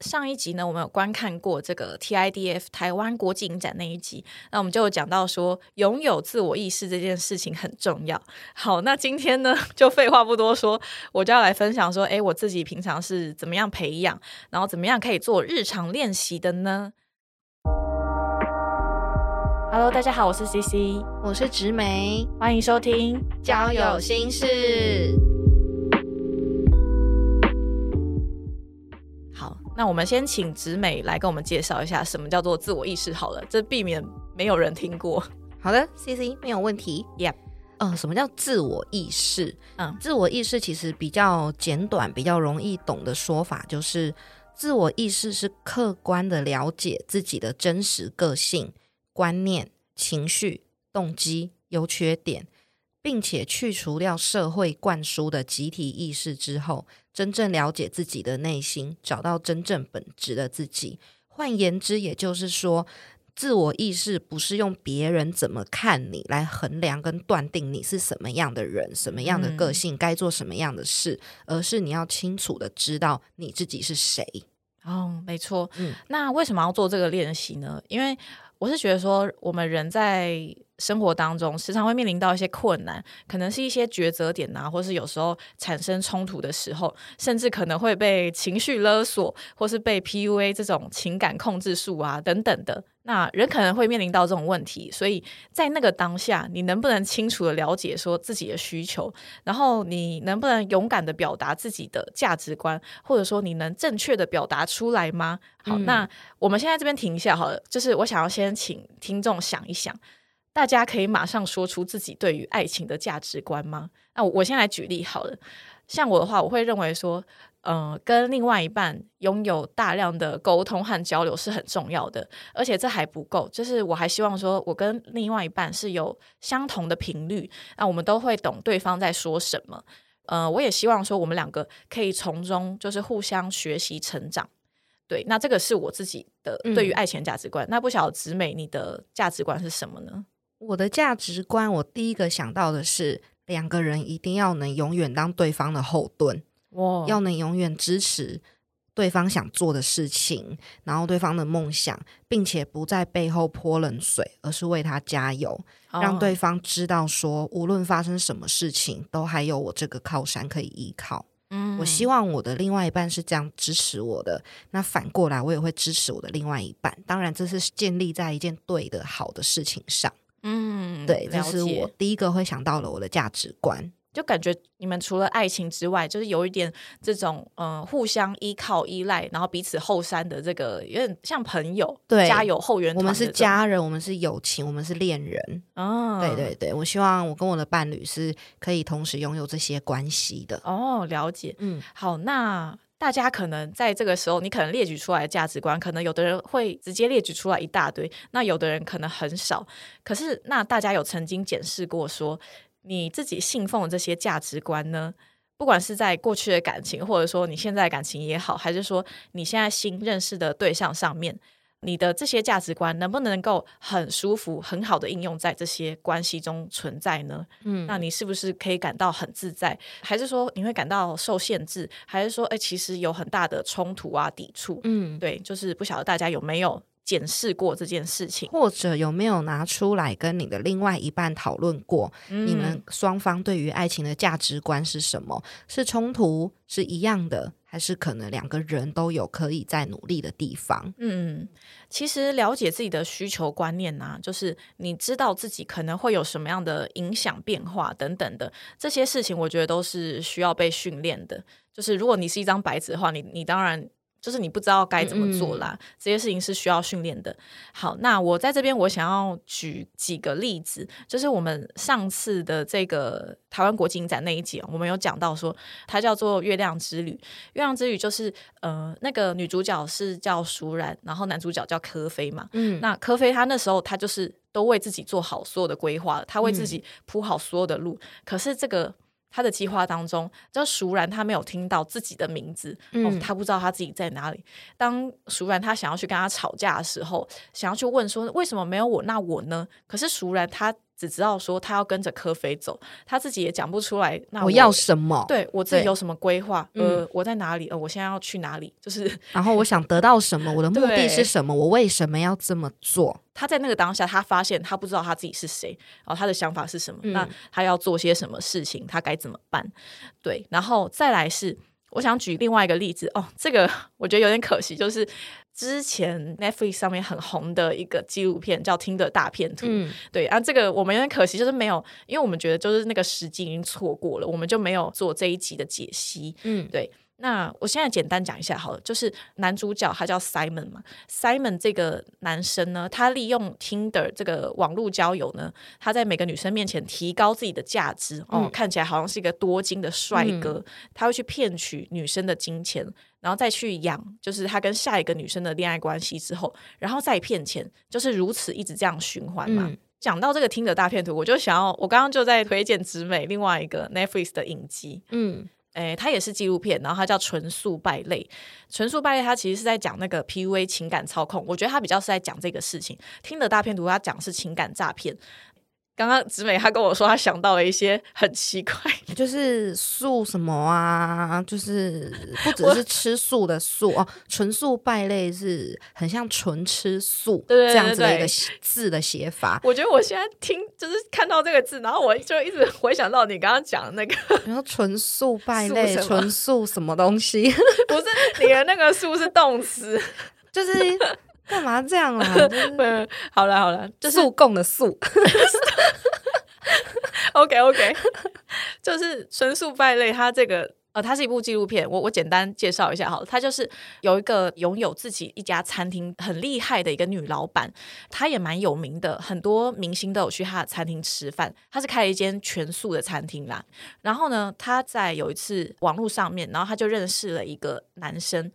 上一集呢，我们有观看过这个 TIDF 台湾国际影展那一集，那我们就有讲到说，拥有自我意识这件事情很重要。好，那今天呢，就废话不多说，我就要来分享说，诶，我自己平常是怎么样培养，然后怎么样可以做日常练习的呢？Hello，大家好，我是 CC，我是植梅，欢迎收听交友心事。那我们先请直美来跟我们介绍一下什么叫做自我意识好了，这避免没有人听过。好的，C C 没有问题。Yeah，嗯，什么叫自我意识？嗯，自我意识其实比较简短、比较容易懂的说法就是，自我意识是客观的了解自己的真实个性、观念、情绪、动机、优缺点。并且去除掉社会灌输的集体意识之后，真正了解自己的内心，找到真正本质的自己。换言之，也就是说，自我意识不是用别人怎么看你来衡量跟断定你是什么样的人、什么样的个性、该做什么样的事，而是你要清楚的知道你自己是谁。哦，没错。嗯，那为什么要做这个练习呢？因为我是觉得说，我们人在生活当中时常会面临到一些困难，可能是一些抉择点呐，或是有时候产生冲突的时候，甚至可能会被情绪勒索，或是被 PUA 这种情感控制术啊等等的。那人可能会面临到这种问题，所以在那个当下，你能不能清楚的了解说自己的需求，然后你能不能勇敢的表达自己的价值观，或者说你能正确的表达出来吗？好，那我们现在这边停一下好了，就是我想要先请听众想一想，大家可以马上说出自己对于爱情的价值观吗？那我先来举例好了，像我的话，我会认为说。嗯，跟另外一半拥有大量的沟通和交流是很重要的，而且这还不够，就是我还希望说，我跟另外一半是有相同的频率，那我们都会懂对方在说什么。呃，我也希望说，我们两个可以从中就是互相学习成长。对，那这个是我自己的对于爱情价值观。那不晓得子美，你的价值观是什么呢？我的价值观，我第一个想到的是，两个人一定要能永远当对方的后盾。要能永远支持对方想做的事情，然后对方的梦想，并且不在背后泼冷水，而是为他加油，让对方知道说，无论发生什么事情，都还有我这个靠山可以依靠。嗯，我希望我的另外一半是这样支持我的，那反过来我也会支持我的另外一半。当然，这是建立在一件对的、好的事情上。嗯，对，这是我第一个会想到了我的价值观。就感觉你们除了爱情之外，就是有一点这种嗯互相依靠、依赖，然后彼此后山的这个，有点像朋友，对，家有后援。我们是家人，我们是友情，我们是恋人。哦，对对对，我希望我跟我的伴侣是可以同时拥有这些关系的。哦，了解。嗯，好，那大家可能在这个时候，你可能列举出来的价值观，可能有的人会直接列举出来一大堆，那有的人可能很少。可是，那大家有曾经检视过说？你自己信奉这些价值观呢？不管是在过去的感情，或者说你现在感情也好，还是说你现在新认识的对象上面，你的这些价值观能不能够很舒服、很好的应用在这些关系中存在呢？嗯，那你是不是可以感到很自在？还是说你会感到受限制？还是说，哎，其实有很大的冲突啊、抵触？嗯，对，就是不晓得大家有没有。检视过这件事情，或者有没有拿出来跟你的另外一半讨论过？你们双方对于爱情的价值观是什么？是冲突是一样的，还是可能两个人都有可以在努力的地方？嗯，其实了解自己的需求观念呢，就是你知道自己可能会有什么样的影响变化等等的这些事情，我觉得都是需要被训练的。就是如果你是一张白纸的话，你你当然。就是你不知道该怎么做啦，这些事情是需要训练的。好，那我在这边我想要举几个例子，就是我们上次的这个台湾国际影展那一集，我们有讲到说，它叫做《月亮之旅》。月亮之旅就是呃，那个女主角是叫舒然，然后男主角叫柯飞嘛。嗯，那柯飞他那时候他就是都为自己做好所有的规划，他为自己铺好所有的路，可是这个。他的计划当中，就熟然他没有听到自己的名字，哦，他不知道他自己在哪里。当熟然他想要去跟他吵架的时候，想要去问说为什么没有我，那我呢？可是熟然他只知道说他要跟着科菲走，他自己也讲不出来。那我要什么？对我自己有什么规划？呃，我在哪里？呃，我现在要去哪里？就是，然后我想得到什么？我的目的是什么？我为什么要这么做？他在那个当下，他发现他不知道他自己是谁，然后他的想法是什么？那他要做些什么事情？他该怎么办？对，然后再来是。我想举另外一个例子哦，这个我觉得有点可惜，就是之前 Netflix 上面很红的一个纪录片叫《听的大片图》。嗯，对啊，这个我们有点可惜，就是没有，因为我们觉得就是那个时机已经错过了，我们就没有做这一集的解析。嗯，对。那我现在简单讲一下好了，就是男主角他叫 Simon 嘛，Simon 这个男生呢，他利用 Tinder 这个网络交友呢，他在每个女生面前提高自己的价值哦，看起来好像是一个多金的帅哥，他会去骗取女生的金钱，然后再去养，就是他跟下一个女生的恋爱关系之后，然后再骗钱，就是如此一直这样循环嘛。讲到这个听的大片图，我就想要，我刚刚就在推荐直美另外一个 Netflix 的影集，嗯。诶，它也是纪录片，然后它叫《纯素败类》。《纯素败类》它其实是在讲那个 PUA 情感操控，我觉得它比较是在讲这个事情。听的大片图，它讲是情感诈骗。刚刚子美她跟我说，她想到了一些很奇怪，就是素什么啊，就是 不只是吃素的素哦，纯素败类是很像纯吃素这样子的一个字的写法。我觉得我现在听就是看到这个字，然后我就一直回想到你刚刚讲的那个，然后纯素败类，纯素什么东西？不是你的那个素是动词，就是。干嘛这样啊？好了好了，就是素供的素。OK OK，就是纯素败类。它这个呃，它是一部纪录片。我我简单介绍一下好了。它就是有一个拥有自己一家餐厅很厉害的一个女老板，她也蛮有名的，很多明星都有去她的餐厅吃饭。她是开了一间全素的餐厅啦。然后呢，她在有一次网络上面，然后她就认识了一个男生。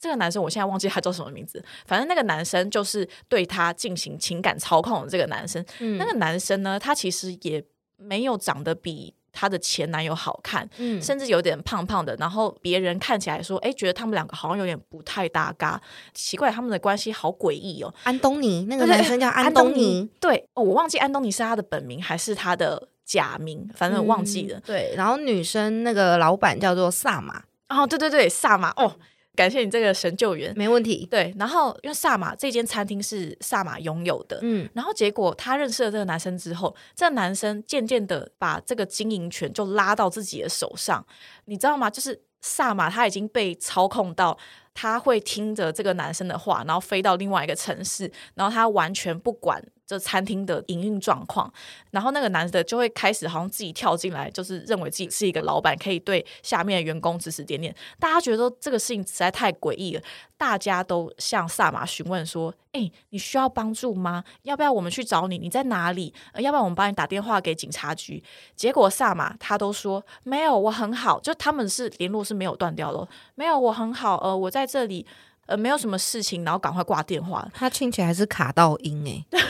这个男生我现在忘记他叫什么名字，反正那个男生就是对他进行情感操控的这个男生。那个男生呢，他其实也没有长得比他的前男友好看，嗯，甚至有点胖胖的。然后别人看起来说，哎，觉得他们两个好像有点不太搭嘎，奇怪，他们的关系好诡异哦。安东尼，那个男生叫 安东尼，对，哦，我忘记安东尼是他的本名还是他的假名，反正我忘记了。对，然后女生那个老板叫做萨玛，哦，对对对，萨玛，哦。感谢你这个神救援，没问题。对，然后因为萨马这间餐厅是萨马拥有的，嗯，然后结果他认识了这个男生之后，这个男生渐渐的把这个经营权就拉到自己的手上，你知道吗？就是萨马他已经被操控到，他会听着这个男生的话，然后飞到另外一个城市，然后他完全不管。这餐厅的营运状况，然后那个男的就会开始好像自己跳进来，就是认为自己是一个老板，可以对下面的员工指指点点。大家觉得这个事情实在太诡异了，大家都向萨马询问说：“哎，你需要帮助吗？要不要我们去找你？你在哪里？要不要我们帮你打电话给警察局？”结果萨马他都说：“没有，我很好。”就他们是联络是没有断掉的，没有，我很好。呃，我在这里。呃，没有什么事情，然后赶快挂电话。他听起来是卡到音哎，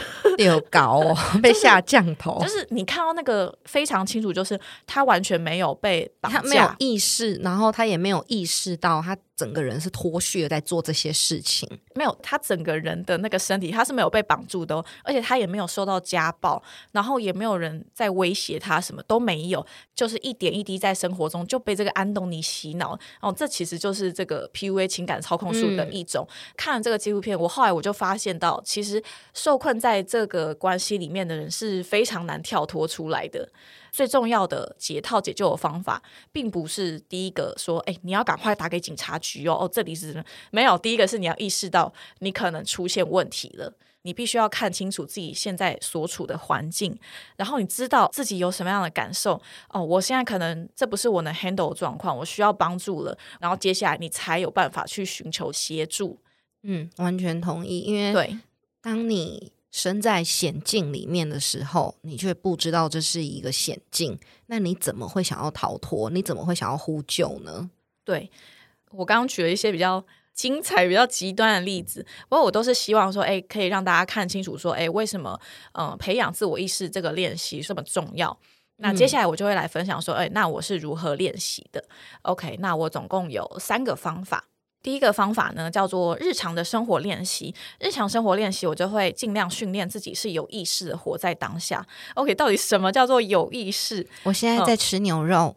有搞哦，被下降头。就是你看到那个非常清楚，就是他完全没有被绑架，没有意识，然后他也没有意识到他。整个人是脱序的，在做这些事情。没有，他整个人的那个身体，他是没有被绑住的，哦而且他也没有受到家暴，然后也没有人在威胁他，什么都没有，就是一点一滴在生活中就被这个安东尼洗脑。哦，这其实就是这个 PUA 情感操控术的一种。看了这个纪录片，我后来我就发现到，其实受困在这个关系里面的人是非常难跳脱出来的。最重要的解套解救的方法，并不是第一个说，哎，你要赶快打给警察局哦，哦，这里是没有。第一个是你要意识到你可能出现问题了，你必须要看清楚自己现在所处的环境，然后你知道自己有什么样的感受。哦，我现在可能这不是我能 handle 的状况，我需要帮助了。然后接下来你才有办法去寻求协助。嗯，完全同意，因为对，当你。身在险境里面的时候，你却不知道这是一个险境，那你怎么会想要逃脱？你怎么会想要呼救呢？对我刚刚举了一些比较精彩、比较极端的例子，不过我都是希望说，哎，可以让大家看清楚，说，哎，为什么，嗯，培养自我意识这个练习这么重要？那接下来我就会来分享说，哎，那我是如何练习的？OK，那我总共有三个方法。第一个方法呢，叫做日常的生活练习。日常生活练习，我就会尽量训练自己是有意识的活在当下。OK，到底什么叫做有意识？我现在在吃牛肉。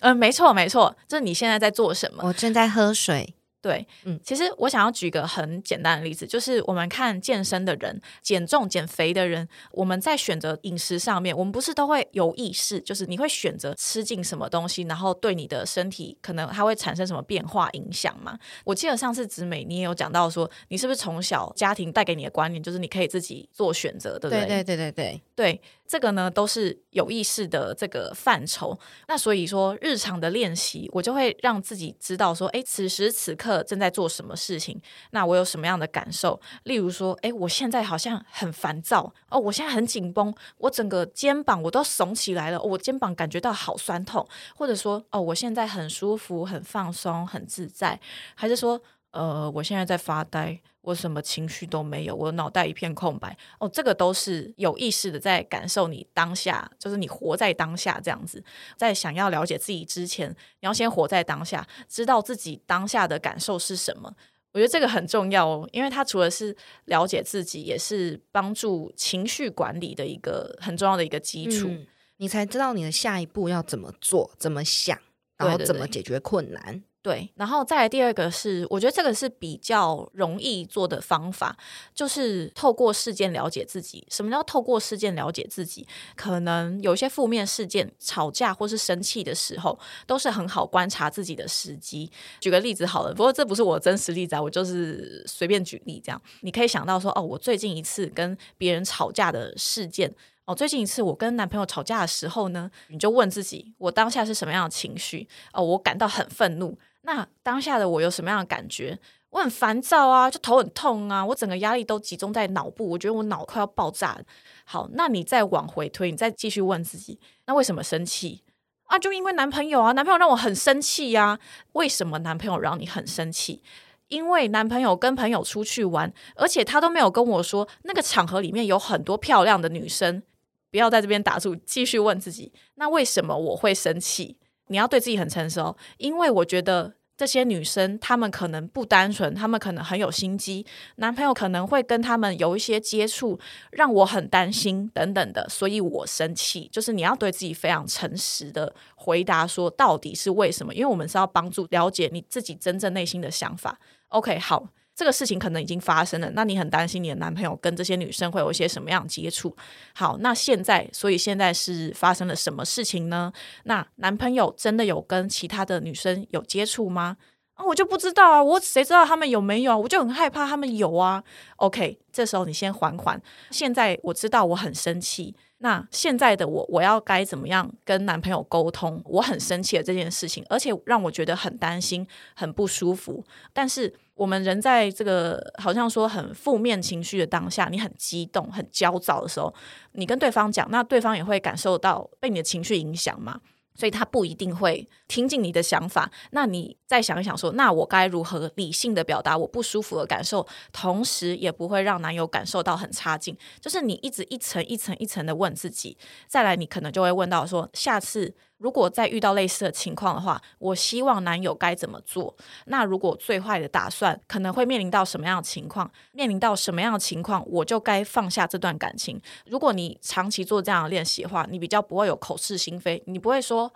嗯，没错，没错，这是你现在在做什么？我正在喝水。对，嗯，其实我想要举个很简单的例子，就是我们看健身的人、减重、减肥的人，我们在选择饮食上面，我们不是都会有意识，就是你会选择吃进什么东西，然后对你的身体可能它会产生什么变化影响吗？我记得上次子美你也有讲到说，你是不是从小家庭带给你的观念，就是你可以自己做选择，对不对？对对对对对对。这个呢都是有意识的这个范畴，那所以说日常的练习，我就会让自己知道说，哎，此时此刻正在做什么事情，那我有什么样的感受？例如说，哎，我现在好像很烦躁哦，我现在很紧绷，我整个肩膀我都耸起来了，我肩膀感觉到好酸痛，或者说，哦，我现在很舒服、很放松、很自在，还是说，呃，我现在在发呆。我什么情绪都没有，我脑袋一片空白。哦，这个都是有意识的在感受你当下，就是你活在当下这样子。在想要了解自己之前，你要先活在当下，知道自己当下的感受是什么。我觉得这个很重要哦，因为它除了是了解自己，也是帮助情绪管理的一个很重要的一个基础。你才知道你的下一步要怎么做，怎么想，然后怎么解决困难。对，对然后再来第二个是，我觉得这个是比较容易做的方法，就是透过事件了解自己。什么叫透过事件了解自己？可能有一些负面事件，吵架或是生气的时候，都是很好观察自己的时机。举个例子好了，不过这不是我真实例子啊，我就是随便举例这样。你可以想到说，哦，我最近一次跟别人吵架的事件，哦，最近一次我跟男朋友吵架的时候呢，你就问自己，我当下是什么样的情绪？哦，我感到很愤怒。那当下的我有什么样的感觉？我很烦躁啊，就头很痛啊，我整个压力都集中在脑部，我觉得我脑快要爆炸。好，那你再往回推，你再继续问自己，那为什么生气啊？就因为男朋友啊，男朋友让我很生气呀。为什么男朋友让你很生气？因为男朋友跟朋友出去玩，而且他都没有跟我说，那个场合里面有很多漂亮的女生。不要在这边打住，继续问自己，那为什么我会生气？你要对自己很诚实哦，因为我觉得这些女生她们可能不单纯，她们可能很有心机，男朋友可能会跟他们有一些接触，让我很担心等等的，所以我生气。就是你要对自己非常诚实的回答，说到底是为什么？因为我们是要帮助了解你自己真正内心的想法。OK，好。这个事情可能已经发生了，那你很担心你的男朋友跟这些女生会有一些什么样接触？好，那现在，所以现在是发生了什么事情呢？那男朋友真的有跟其他的女生有接触吗？啊，我就不知道啊，我谁知道他们有没有？我就很害怕他们有啊。OK，这时候你先缓缓。现在我知道我很生气。那现在的我，我要该怎么样跟男朋友沟通？我很生气的这件事情，而且让我觉得很担心、很不舒服。但是我们人在这个好像说很负面情绪的当下，你很激动、很焦躁的时候，你跟对方讲，那对方也会感受到被你的情绪影响嘛？所以他不一定会听进你的想法。那你再想一想，说那我该如何理性的表达我不舒服的感受，同时也不会让男友感受到很差劲？就是你一直一层一层一层的问自己，再来你可能就会问到说，下次。如果再遇到类似的情况的话，我希望男友该怎么做？那如果最坏的打算可能会面临到什么样的情况？面临到什么样的情况，我就该放下这段感情。如果你长期做这样的练习的话，你比较不会有口是心非，你不会说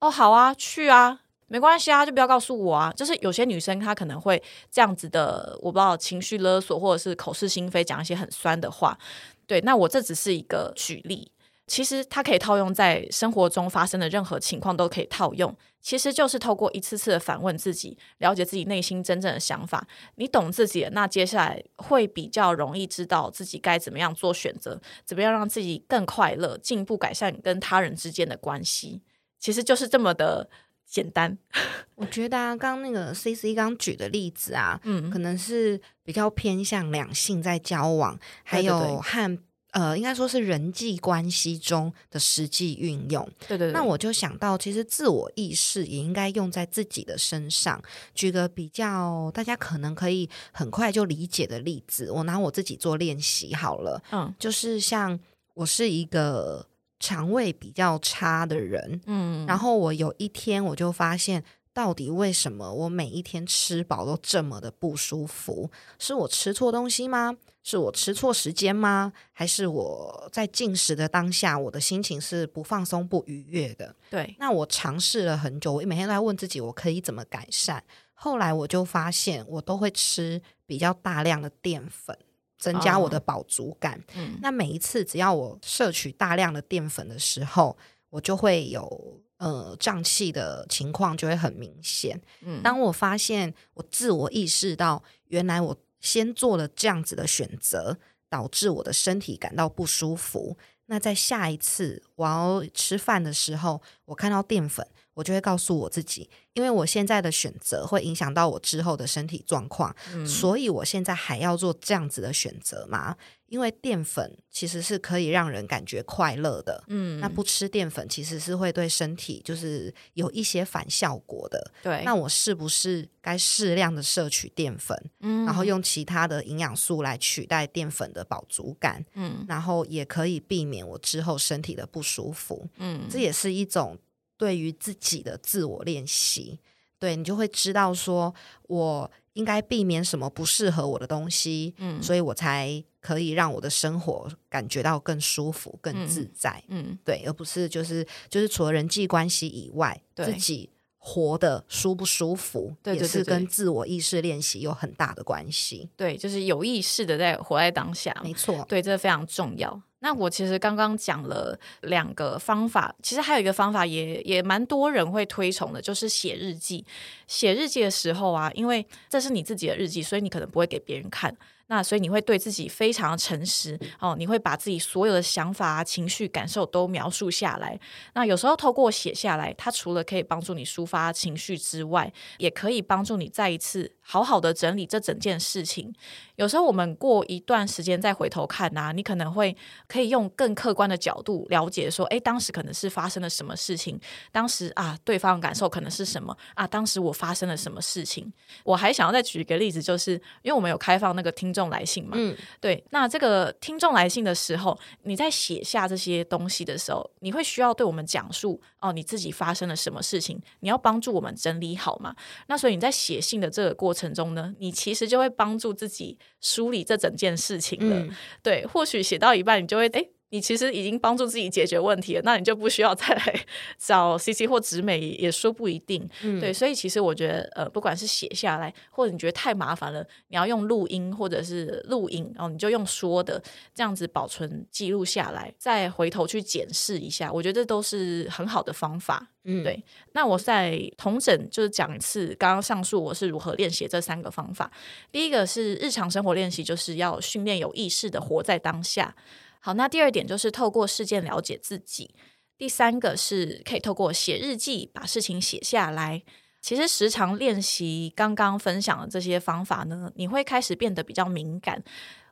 哦好啊去啊没关系啊就不要告诉我啊。就是有些女生她可能会这样子的，我不知道情绪勒索或者是口是心非，讲一些很酸的话。对，那我这只是一个举例。其实它可以套用在生活中发生的任何情况都可以套用，其实就是透过一次次的反问自己，了解自己内心真正的想法。你懂自己，那接下来会比较容易知道自己该怎么样做选择，怎么样让自己更快乐，进一步改善跟他人之间的关系。其实就是这么的简单。我觉得啊，刚那个 C C 刚举的例子啊，嗯，可能是比较偏向两性在交往，还有和。呃，应该说是人际关系中的实际运用。对对对。那我就想到，其实自我意识也应该用在自己的身上。举个比较大家可能可以很快就理解的例子，我拿我自己做练习好了。嗯，就是像我是一个肠胃比较差的人，嗯，然后我有一天我就发现。到底为什么我每一天吃饱都这么的不舒服？是我吃错东西吗？是我吃错时间吗？还是我在进食的当下，我的心情是不放松、不愉悦的？对，那我尝试了很久，我每天都在问自己，我可以怎么改善？后来我就发现，我都会吃比较大量的淀粉，增加我的饱足感。嗯，那每一次只要我摄取大量的淀粉的时候，我就会有。呃，胀气的情况就会很明显。嗯，当我发现我自我意识到，原来我先做了这样子的选择，导致我的身体感到不舒服。那在下一次我要吃饭的时候，我看到淀粉。我就会告诉我自己，因为我现在的选择会影响到我之后的身体状况，所以我现在还要做这样子的选择吗？因为淀粉其实是可以让人感觉快乐的，嗯，那不吃淀粉其实是会对身体就是有一些反效果的，对。那我是不是该适量的摄取淀粉，嗯，然后用其他的营养素来取代淀粉的饱足感，嗯，然后也可以避免我之后身体的不舒服，嗯，这也是一种。对于自己的自我练习，对你就会知道说，我应该避免什么不适合我的东西，嗯，所以我才可以让我的生活感觉到更舒服、更自在，嗯，对，而不是就是就是除了人际关系以外，自己活的舒不舒服，也是跟自我意识练习有很大的关系。对，就是有意识的在活在当下，没错，对，这非常重要。那我其实刚刚讲了两个方法，其实还有一个方法也也蛮多人会推崇的，就是写日记。写日记的时候啊，因为这是你自己的日记，所以你可能不会给别人看。那所以你会对自己非常诚实哦，你会把自己所有的想法啊、情绪、感受都描述下来。那有时候透过写下来，它除了可以帮助你抒发情绪之外，也可以帮助你再一次好好的整理这整件事情。有时候我们过一段时间再回头看呐，你可能会可以用更客观的角度了解说，哎，当时可能是发生了什么事情？当时啊，对方的感受可能是什么啊？当时我发生了什么事情？我还想要再举一个例子，就是因为我们有开放那个听。众来信嘛，嗯，对，那这个听众来信的时候，你在写下这些东西的时候，你会需要对我们讲述哦，你自己发生了什么事情，你要帮助我们整理好嘛？那所以你在写信的这个过程中呢，你其实就会帮助自己梳理这整件事情了。对，或许写到一半，你就会哎。你其实已经帮助自己解决问题了，那你就不需要再来 找 C C 或直美，也说不一定。对，所以其实我觉得，呃，不管是写下来，或者你觉得太麻烦了，你要用录音或者是录影，然后你就用说的这样子保存记录下来，再回头去检视一下，我觉得都是很好的方法。嗯，对。那我再同整就是讲一次，刚刚上述我是如何练习这三个方法。第一个是日常生活练习，就是要训练有意识的活在当下。好，那第二点就是透过事件了解自己。第三个是可以透过写日记把事情写下来。其实时常练习刚刚分享的这些方法呢，你会开始变得比较敏感，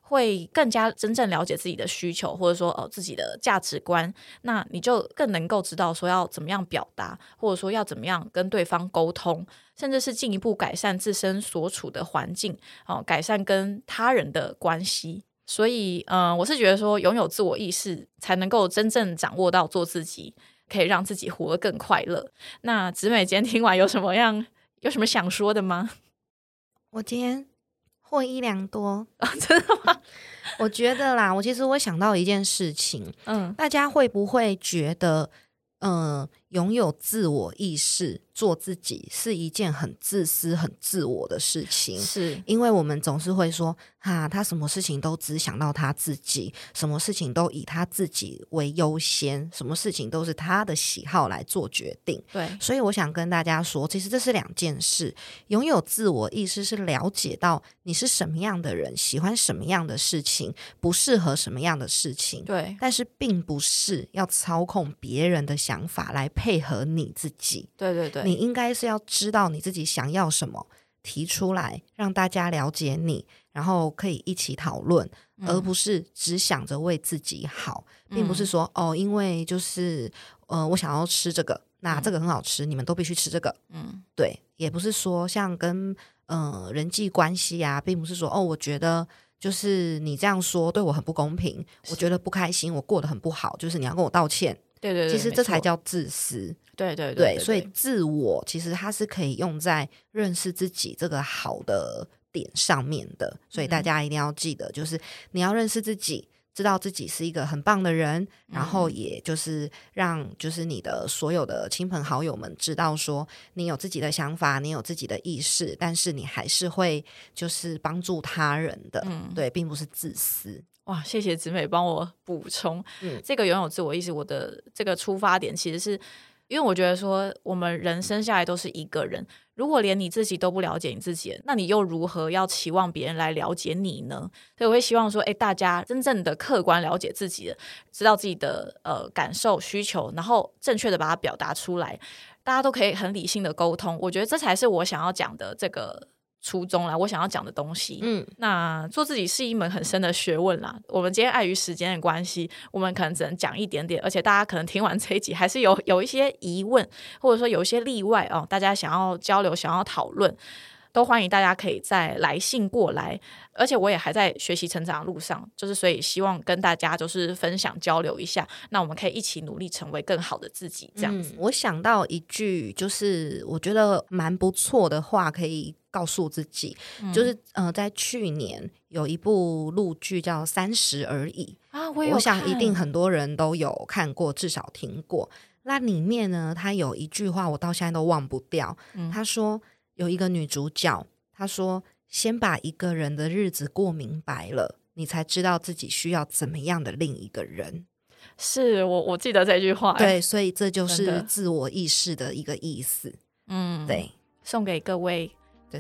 会更加真正了解自己的需求，或者说呃自己的价值观。那你就更能够知道说要怎么样表达，或者说要怎么样跟对方沟通，甚至是进一步改善自身所处的环境，哦，改善跟他人的关系。所以，嗯，我是觉得说，拥有自我意识，才能够真正掌握到做自己，可以让自己活得更快乐。那子美今天听完有什么样，有什么想说的吗？我今天获益良多啊！真的吗？我觉得啦，我其实我想到一件事情，嗯，大家会不会觉得，嗯，拥有自我意识？做自己是一件很自私、很自我的事情，是因为我们总是会说，哈，他什么事情都只想到他自己，什么事情都以他自己为优先，什么事情都是他的喜好来做决定。对，所以我想跟大家说，其实这是两件事。拥有自我意识是了解到你是什么样的人，喜欢什么样的事情，不适合什么样的事情。对，但是并不是要操控别人的想法来配合你自己。对对对。你应该是要知道你自己想要什么，提出来让大家了解你，然后可以一起讨论，而不是只想着为自己好，并不是说哦，因为就是呃，我想要吃这个，那这个很好吃，你们都必须吃这个。嗯，对，也不是说像跟呃人际关系啊，并不是说哦，我觉得就是你这样说对我很不公平，我觉得不开心，我过得很不好，就是你要跟我道歉。对对，其实这才叫自私。对对对，所以自我其实它是可以用在认识自己这个好的点上面的。所以大家一定要记得，就是你要认识自己。知道自己是一个很棒的人，然后也就是让就是你的所有的亲朋好友们知道说你有自己的想法，你有自己的意识，但是你还是会就是帮助他人的，嗯，对，并不是自私。哇，谢谢子美帮我补充，嗯，这个拥有自我意识，我的这个出发点其实是。因为我觉得说，我们人生下来都是一个人，如果连你自己都不了解你自己，那你又如何要期望别人来了解你呢？所以我会希望说，哎，大家真正的客观了解自己，知道自己的呃感受、需求，然后正确的把它表达出来，大家都可以很理性的沟通。我觉得这才是我想要讲的这个。初衷啦，我想要讲的东西。嗯，那做自己是一门很深的学问啦。我们今天碍于时间的关系，我们可能只能讲一点点，而且大家可能听完这一集还是有 有一些疑问，或者说有一些例外哦，大家想要交流、想要讨论。都欢迎大家可以再来信过来，而且我也还在学习成长的路上，就是所以希望跟大家就是分享交流一下，那我们可以一起努力成为更好的自己。这样子，我想到一句就是我觉得蛮不错的话，可以告诉自己，就是呃，在去年有一部录剧叫《三十而已》啊，我想一定很多人都有看过，至少听过。那里面呢，他有一句话我到现在都忘不掉，他说。有一个女主角，她说：“先把一个人的日子过明白了，你才知道自己需要怎么样的另一个人。”是我我记得这句话，对，所以这就是自我意识的一个意思。嗯，对，送给各位。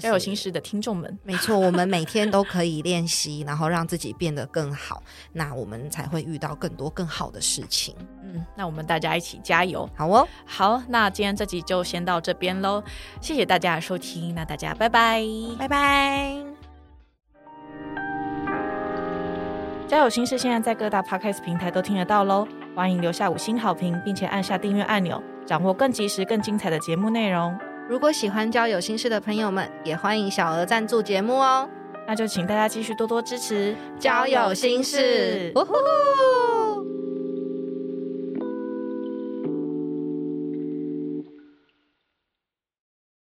要有心事的听众们，没错，我们每天都可以练习，然后让自己变得更好，那我们才会遇到更多更好的事情。嗯，那我们大家一起加油，好哦。好，那今天这集就先到这边喽，谢谢大家的收听，那大家拜拜，拜拜。交友心事现在在各大 podcast 平台都听得到喽，欢迎留下五星好评，并且按下订阅按钮，掌握更及时、更精彩的节目内容。如果喜欢交友心事的朋友们，也欢迎小额赞助节目哦。那就请大家继续多多支持交友心事。